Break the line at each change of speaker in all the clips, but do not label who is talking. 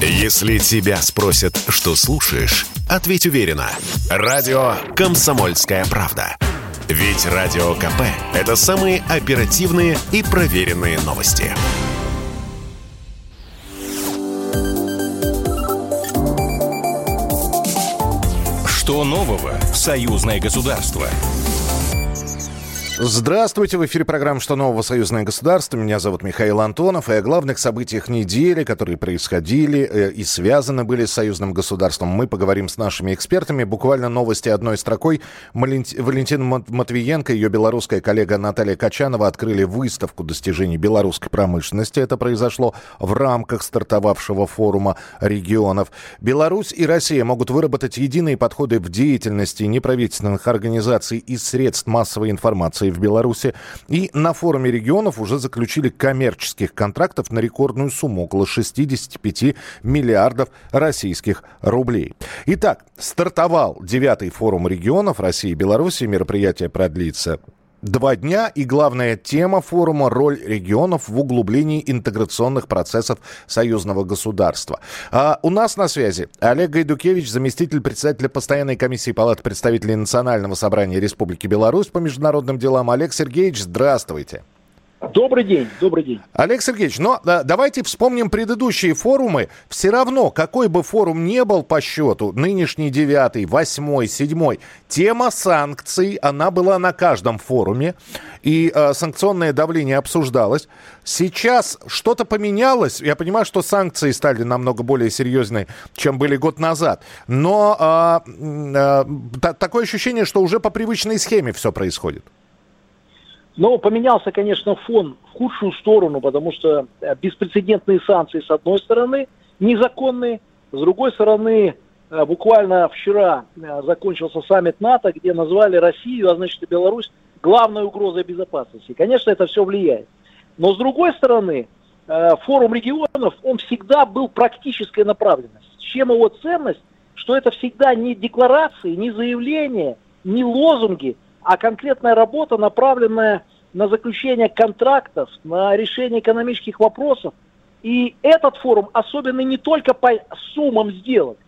Если тебя спросят, что слушаешь, ответь уверенно. Радио «Комсомольская правда». Ведь Радио КП – это самые оперативные и проверенные новости. Что нового в союзное государство?
Здравствуйте, в эфире программа «Что нового? Союзное государство». Меня зовут Михаил Антонов. И о главных событиях недели, которые происходили э, и связаны были с союзным государством, мы поговорим с нашими экспертами. Буквально новости одной строкой. Валентина Матвиенко и ее белорусская коллега Наталья Качанова открыли выставку достижений белорусской промышленности. Это произошло в рамках стартовавшего форума регионов. Беларусь и Россия могут выработать единые подходы в деятельности неправительственных организаций и средств массовой информации инвестиций в Беларуси. И на форуме регионов уже заключили коммерческих контрактов на рекордную сумму около 65 миллиардов российских рублей. Итак, стартовал девятый форум регионов России и Беларуси. Мероприятие продлится Два дня и главная тема форума – роль регионов в углублении интеграционных процессов союзного государства. А у нас на связи Олег Гайдукевич, заместитель председателя постоянной комиссии Палаты представителей Национального собрания Республики Беларусь по международным делам. Олег Сергеевич, здравствуйте.
Добрый день, добрый день.
Олег Сергеевич, но да, давайте вспомним предыдущие форумы. Все равно, какой бы форум не был по счету, нынешний девятый, восьмой, седьмой, тема санкций, она была на каждом форуме, и э, санкционное давление обсуждалось. Сейчас что-то поменялось. Я понимаю, что санкции стали намного более серьезные, чем были год назад. Но э, э, такое ощущение, что уже по привычной схеме все происходит.
Но поменялся, конечно, фон в худшую сторону, потому что э, беспрецедентные санкции с одной стороны, незаконные, с другой стороны, э, буквально вчера э, закончился саммит НАТО, где назвали Россию, а значит и Беларусь, главной угрозой безопасности. Конечно, это все влияет. Но с другой стороны, форум регионов, он всегда был практической направленностью. Чем его ценность? Что это всегда не декларации, не заявления, не лозунги, а конкретная работа, направленная на заключение контрактов, на решение экономических вопросов. И этот форум особенный не только по суммам сделок.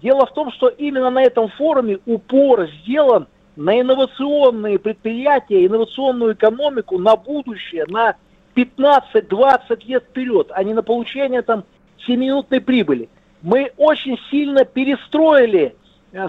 Дело в том, что именно на этом форуме упор сделан на инновационные предприятия, инновационную экономику на будущее, на 15-20 лет вперед, а не на получение там 7-минутной прибыли. Мы очень сильно перестроили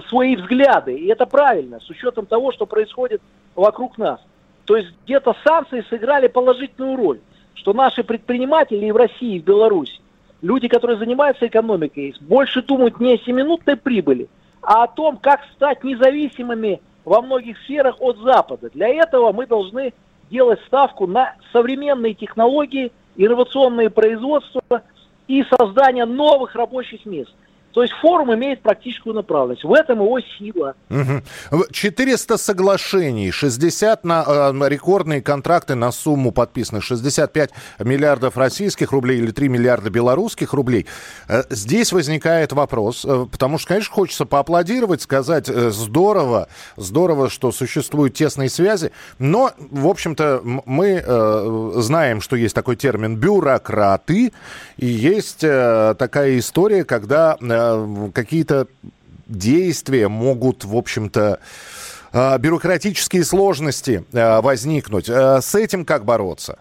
свои взгляды. И это правильно, с учетом того, что происходит вокруг нас. То есть где-то санкции сыграли положительную роль, что наши предприниматели и в России, и в Беларуси, люди, которые занимаются экономикой, больше думают не о семинутной прибыли, а о том, как стать независимыми во многих сферах от Запада. Для этого мы должны делать ставку на современные технологии, инновационные производства и создание новых рабочих мест – то есть форум имеет практическую направленность. В этом его сила.
400 соглашений, 60 на э, рекордные контракты на сумму подписаны, 65 миллиардов российских рублей или 3 миллиарда белорусских рублей. Э, здесь возникает вопрос, э, потому что, конечно, хочется поаплодировать, сказать э, здорово, здорово, что существуют тесные связи, но, в общем-то, мы э, знаем, что есть такой термин бюрократы, и есть э, такая история, когда э, какие-то действия могут, в общем-то, э, бюрократические сложности э, возникнуть. Э, с этим как бороться?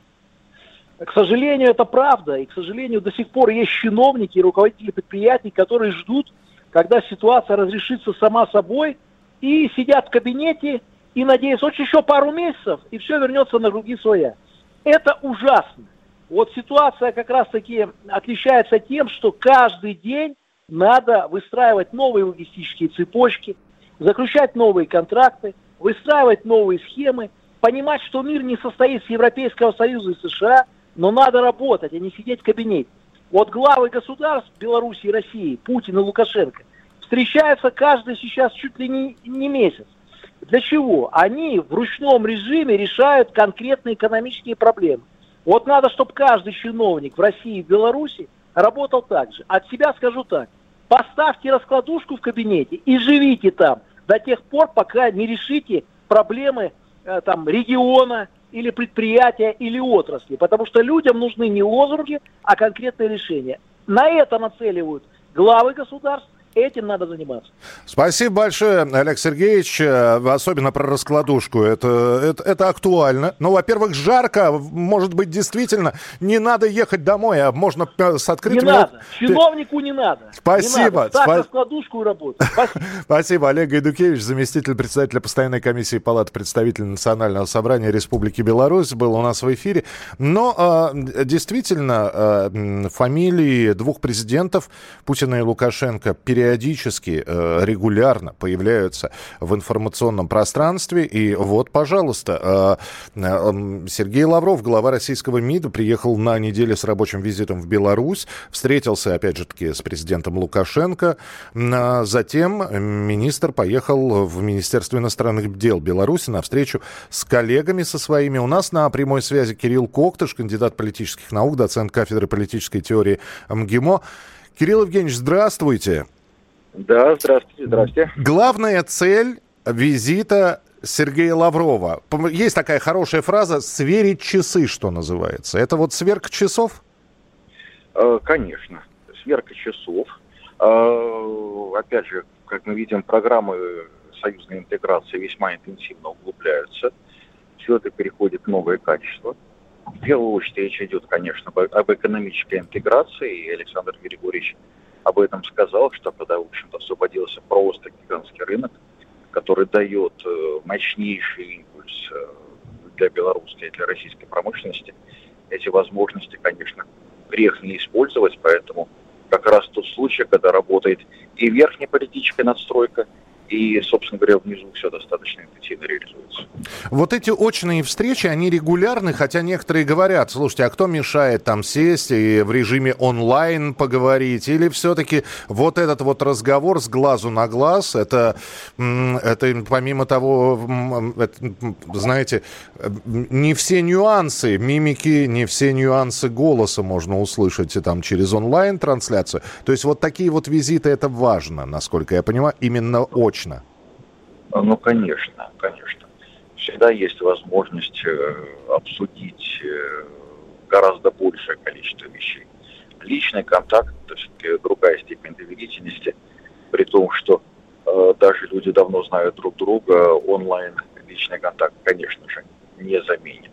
К сожалению, это правда. И, к сожалению, до сих пор есть чиновники и руководители предприятий, которые ждут, когда ситуация разрешится сама собой, и сидят в кабинете и надеются, вот еще пару месяцев, и все вернется на круги своя. Это ужасно. Вот ситуация как раз-таки отличается тем, что каждый день надо выстраивать новые логистические цепочки, заключать новые контракты, выстраивать новые схемы, понимать, что мир не состоит из Европейского Союза и США, но надо работать, а не сидеть в кабинете. Вот главы государств Беларуси и России, Путин и Лукашенко, встречаются каждый сейчас чуть ли не, не месяц. Для чего? Они в ручном режиме решают конкретные экономические проблемы. Вот надо, чтобы каждый чиновник в России и Беларуси работал так же. От себя скажу так. Поставьте раскладушку в кабинете и живите там до тех пор, пока не решите проблемы э, там, региона или предприятия или отрасли. Потому что людям нужны не лозунги, а конкретные решения. на это нацеливают главы государств, Этим надо заниматься.
Спасибо большое, Олег Сергеевич. Э, особенно про раскладушку. Это, это, это актуально. Ну, во-первых, жарко. Может быть, действительно, не надо ехать домой, а можно э, с открытым...
Не надо. Чиновнику не надо.
Спасибо. Не надо.
Так, Спа... раскладушку и работать.
Спасибо. Спасибо. Олег Гайдукевич, заместитель председателя постоянной комиссии Палаты представителей Национального собрания Республики Беларусь, был у нас в эфире. Но э, действительно, фамилии двух президентов, Путина и Лукашенко, пере периодически, э, регулярно появляются в информационном пространстве. И вот, пожалуйста, э, э, Сергей Лавров, глава российского МИДа, приехал на неделю с рабочим визитом в Беларусь, встретился, опять же таки, с президентом Лукашенко. Затем министр поехал в Министерство иностранных дел Беларуси на встречу с коллегами со своими. У нас на прямой связи Кирилл Коктыш, кандидат политических наук, доцент кафедры политической теории МГИМО. Кирилл Евгеньевич, здравствуйте.
Да, здравствуйте, здравствуйте.
Главная цель визита Сергея Лаврова. Есть такая хорошая фраза «сверить часы», что называется. Это вот сверка часов?
Э, конечно, сверка часов. Э, опять же, как мы видим, программы союзной интеграции весьма интенсивно углубляются. Все это переходит в новое качество. В первую очередь речь идет, конечно, об экономической интеграции, и Александр Григорьевич об этом сказал, что когда, в общем-то, освободился просто гигантский рынок, который дает э, мощнейший импульс э, для белорусской и для российской промышленности, эти возможности, конечно, грех не использовать, поэтому как раз тот случай, когда работает и верхняя политическая надстройка, и, собственно говоря, внизу все достаточно интенсивно реализуется.
Вот эти очные встречи, они регулярны, хотя некоторые говорят, слушайте, а кто мешает там сесть и в режиме онлайн поговорить? Или все-таки вот этот вот разговор с глазу на глаз, это, это помимо того, это, знаете, не все нюансы мимики, не все нюансы голоса можно услышать там через онлайн-трансляцию. То есть вот такие вот визиты, это важно, насколько я понимаю, именно очень точно?
Ну, конечно, конечно. Всегда есть возможность э, обсудить э, гораздо большее количество вещей. Личный контакт, то есть другая степень доверительности, при том, что э, даже люди давно знают друг друга, онлайн личный контакт, конечно же, не заменит.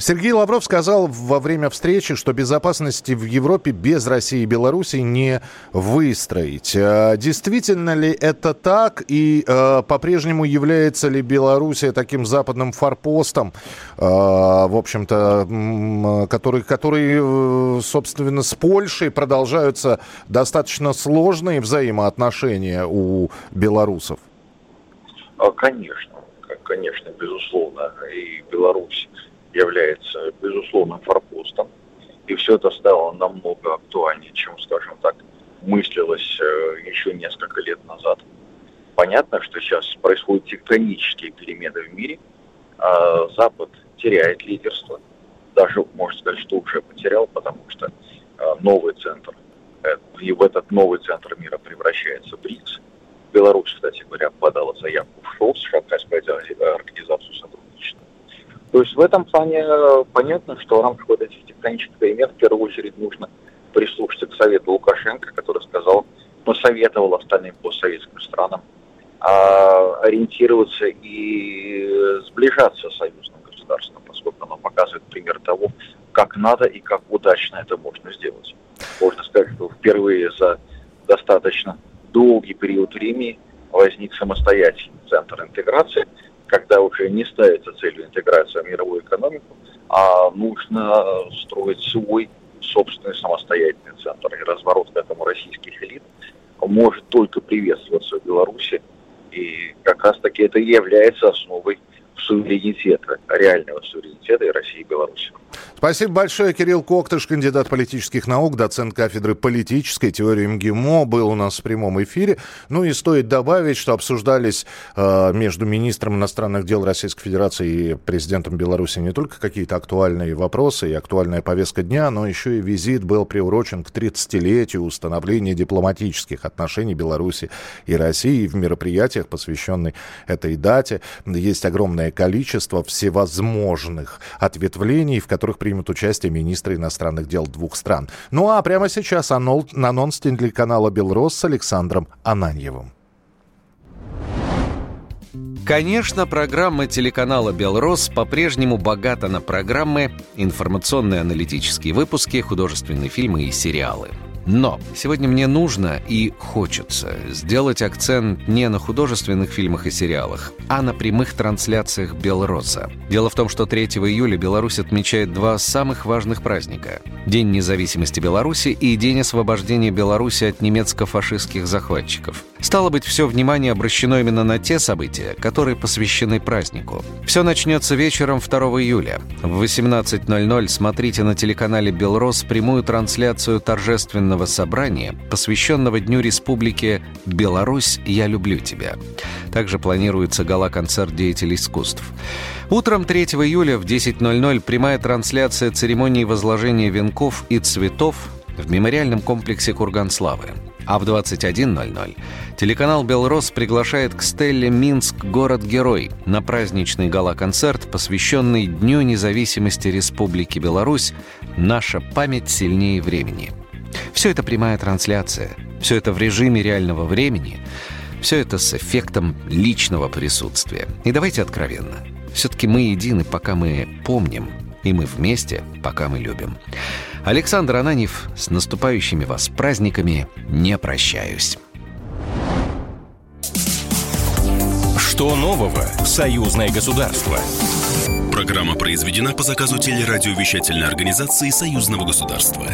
Сергей Лавров сказал во время встречи, что безопасности в Европе без России и Беларуси не выстроить. А действительно ли это так? И э, по-прежнему является ли Белоруссия таким западным форпостом, э, в общем-то, который, который, э, собственно, с Польшей продолжаются достаточно сложные взаимоотношения у белорусов?
Конечно, конечно, безусловно. И Беларусь является безусловным форпостом. И все это стало намного актуальнее, чем, скажем так, мыслилось э, еще несколько лет назад. Понятно, что сейчас происходят тектонические перемены в мире. А Запад теряет лидерство. Даже, можно сказать, что уже потерял, потому что э, новый центр, э, и в этот новый центр мира превращается БРИКС. Беларусь, кстати говоря, подала заявку в ШОС, Шанхайскую организацию сотрудничества то есть в этом плане э, понятно, что в рамках вот этих тектонических перемен в первую очередь нужно прислушаться к совету Лукашенко, который сказал, посоветовал остальным постсоветским странам а, ориентироваться и сближаться с союзным государством, поскольку оно показывает пример того, как надо и как удачно это можно сделать. Можно сказать, что впервые за достаточно долгий период времени возник самостоятельный центр интеграции – когда уже не ставится целью интеграция в мировую экономику, а нужно строить свой собственный самостоятельный центр. И разворот к этому российских элит может только приветствоваться в Беларуси. И как раз таки это и является основой суверенитета, реального суверенитета и России и Беларуси.
Спасибо большое. Кирилл Коктыш, кандидат политических наук, доцент кафедры политической теории МГИМО, был у нас в прямом эфире. Ну и стоит добавить, что обсуждались э, между министром иностранных дел Российской Федерации и президентом Беларуси не только какие-то актуальные вопросы и актуальная повестка дня, но еще и визит был приурочен к 30-летию установления дипломатических отношений Беларуси и России. в мероприятиях, посвященных этой дате, есть огромное количество всевозможных ответвлений, в которых примут участие министры иностранных дел двух стран. Ну а прямо сейчас анонс телеканала «Белрос» с Александром Ананьевым.
Конечно, программа телеканала «Белрос» по-прежнему богата на программы, информационные аналитические выпуски, художественные фильмы и сериалы – но сегодня мне нужно и хочется сделать акцент не на художественных фильмах и сериалах, а на прямых трансляциях Белроса. Дело в том, что 3 июля Беларусь отмечает два самых важных праздника – День независимости Беларуси и День освобождения Беларуси от немецко-фашистских захватчиков. Стало быть, все внимание обращено именно на те события, которые посвящены празднику. Все начнется вечером 2 июля. В 18.00 смотрите на телеканале «Белрос» прямую трансляцию торжественного ежегодного собрания, посвященного Дню Республики «Беларусь, я люблю тебя». Также планируется гала-концерт деятелей искусств. Утром 3 июля в 10.00 прямая трансляция церемонии возложения венков и цветов в мемориальном комплексе Курганславы. А в 21.00 телеканал «Белрос» приглашает к Стелле «Минск. Город-герой» на праздничный гала-концерт, посвященный Дню независимости Республики Беларусь «Наша память сильнее времени». Все это прямая трансляция, все это в режиме реального времени, все это с эффектом личного присутствия. И давайте откровенно. Все-таки мы едины, пока мы помним, и мы вместе, пока мы любим. Александр Ананьев, с наступающими вас праздниками не прощаюсь.
Что нового в союзное государство? Программа произведена по заказу телерадиовещательной организации союзного государства.